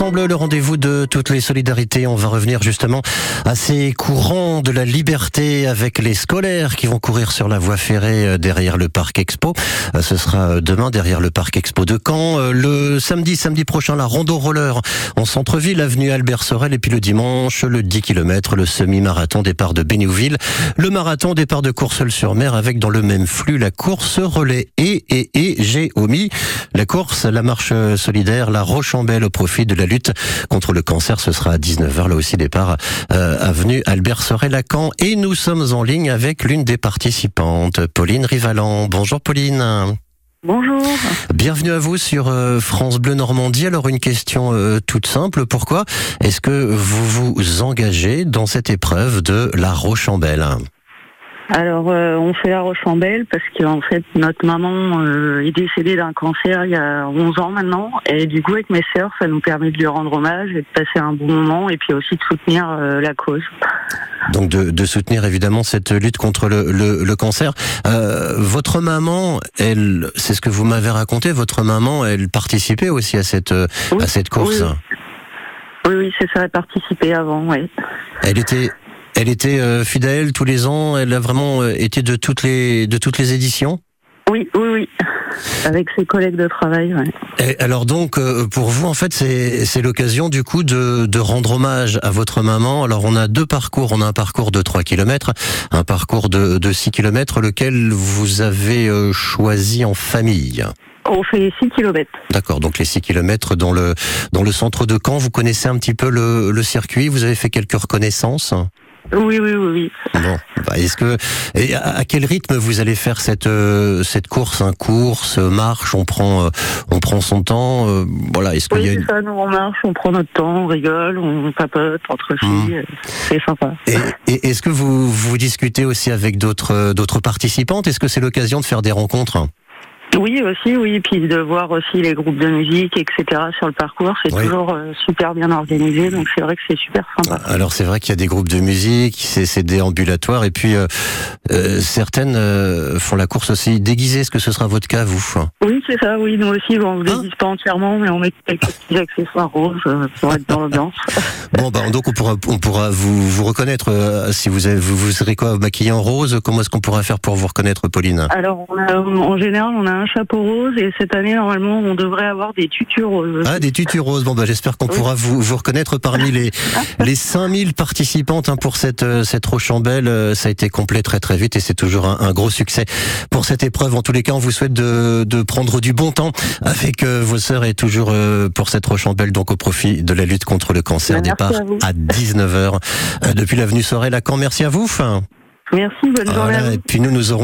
le rendez-vous de toutes les solidarités. On va revenir justement à ces courants de la liberté avec les scolaires qui vont courir sur la voie ferrée euh, derrière le parc Expo. Euh, ce sera euh, demain derrière le parc Expo de Caen. Le samedi, samedi prochain, la Rondo Roller en centre-ville, avenue Albert Sorel. Et puis le dimanche, le 10 km, le semi-marathon départ de Bénouville. Le marathon départ de Courseul-sur-Mer avec dans le même flux la course relais et, et, et j'ai omis la course, la marche solidaire, la Rochambelle au profit de la lutte contre le cancer. Ce sera à 19h, là aussi départ euh, avenue Albert Sorel-Lacan. Et nous sommes en ligne avec l'une des participantes, Pauline Rivalan. Bonjour Pauline. Bonjour. Bienvenue à vous sur euh, France Bleu Normandie. Alors une question euh, toute simple, pourquoi est-ce que vous vous engagez dans cette épreuve de la Rochambelle alors, euh, on fait la Rochambelle parce qu'en fait, notre maman euh, est décédée d'un cancer il y a 11 ans maintenant. Et du coup, avec mes sœurs, ça nous permet de lui rendre hommage et de passer un bon moment et puis aussi de soutenir euh, la cause. Donc, de, de, soutenir évidemment cette lutte contre le, le, le cancer. votre maman, elle, c'est ce que vous m'avez raconté, votre maman, elle participait aussi à cette, à cette course Oui, oui, c'est ça, elle participait avant, oui. Elle était, elle était euh, fidèle tous les ans. Elle a vraiment euh, été de toutes les de toutes les éditions. Oui, oui, oui. Avec ses collègues de travail. Ouais. alors donc, euh, pour vous, en fait, c'est l'occasion du coup de, de, rendre hommage à votre maman. Alors, on a deux parcours. On a un parcours de 3 km, un parcours de, de 6 km, lequel vous avez choisi en famille? On fait 6 km. D'accord, donc les 6 km dans le, dans le centre de Caen. Vous connaissez un petit peu le, le circuit Vous avez fait quelques reconnaissances? Oui, oui, oui, oui. Bon, bah, est-ce que et à quel rythme vous allez faire cette euh, cette course, un course, marche, on prend euh, on prend son temps, euh, voilà. Est-ce qu'il y a une... ça, nous on marche, on prend notre temps, on rigole, on papote entre filles, mmh. c'est sympa. Et, et est-ce que vous vous discutez aussi avec d'autres d'autres participantes? Est-ce que c'est l'occasion de faire des rencontres? Oui, aussi, oui. Puis de voir aussi les groupes de musique, etc. sur le parcours, c'est toujours euh, super bien organisé. Donc c'est vrai que c'est super sympa. Alors c'est vrai qu'il y a des groupes de musique, c'est déambulatoire. Et puis euh, euh, certaines euh, font la course aussi déguisée. Est-ce que ce sera votre cas, vous? Oui, c'est ça. Oui, nous aussi, bon, on ne déguise pas entièrement, mais on met quelques petits accessoires roses pour être dans l'ambiance. bon, bah, donc on pourra, on pourra vous, vous reconnaître. si vous, avez, vous, vous serez quoi, maquillé en rose? Comment est-ce qu'on pourra faire pour vous reconnaître, Pauline? Alors, on a, en général, on a un chapeau rose et cette année normalement on devrait avoir des tutus roses. Ah des tutus roses. Bon bah j'espère qu'on pourra vous, vous reconnaître parmi les les 5000 participantes hein, pour cette euh, cette Rochambelle. Euh, ça a été complet très très vite et c'est toujours un, un, gros succès pour cette épreuve. En tous les cas, on vous souhaite de, de prendre du bon temps avec euh, vos sœurs et toujours euh, pour cette Rochambelle donc au profit de la lutte contre le cancer. Bah, Départ à, à 19h depuis l'avenue Sorel à Caen. Merci à vous. Merci, bonne voilà, journée. À vous. Et puis nous nous aurons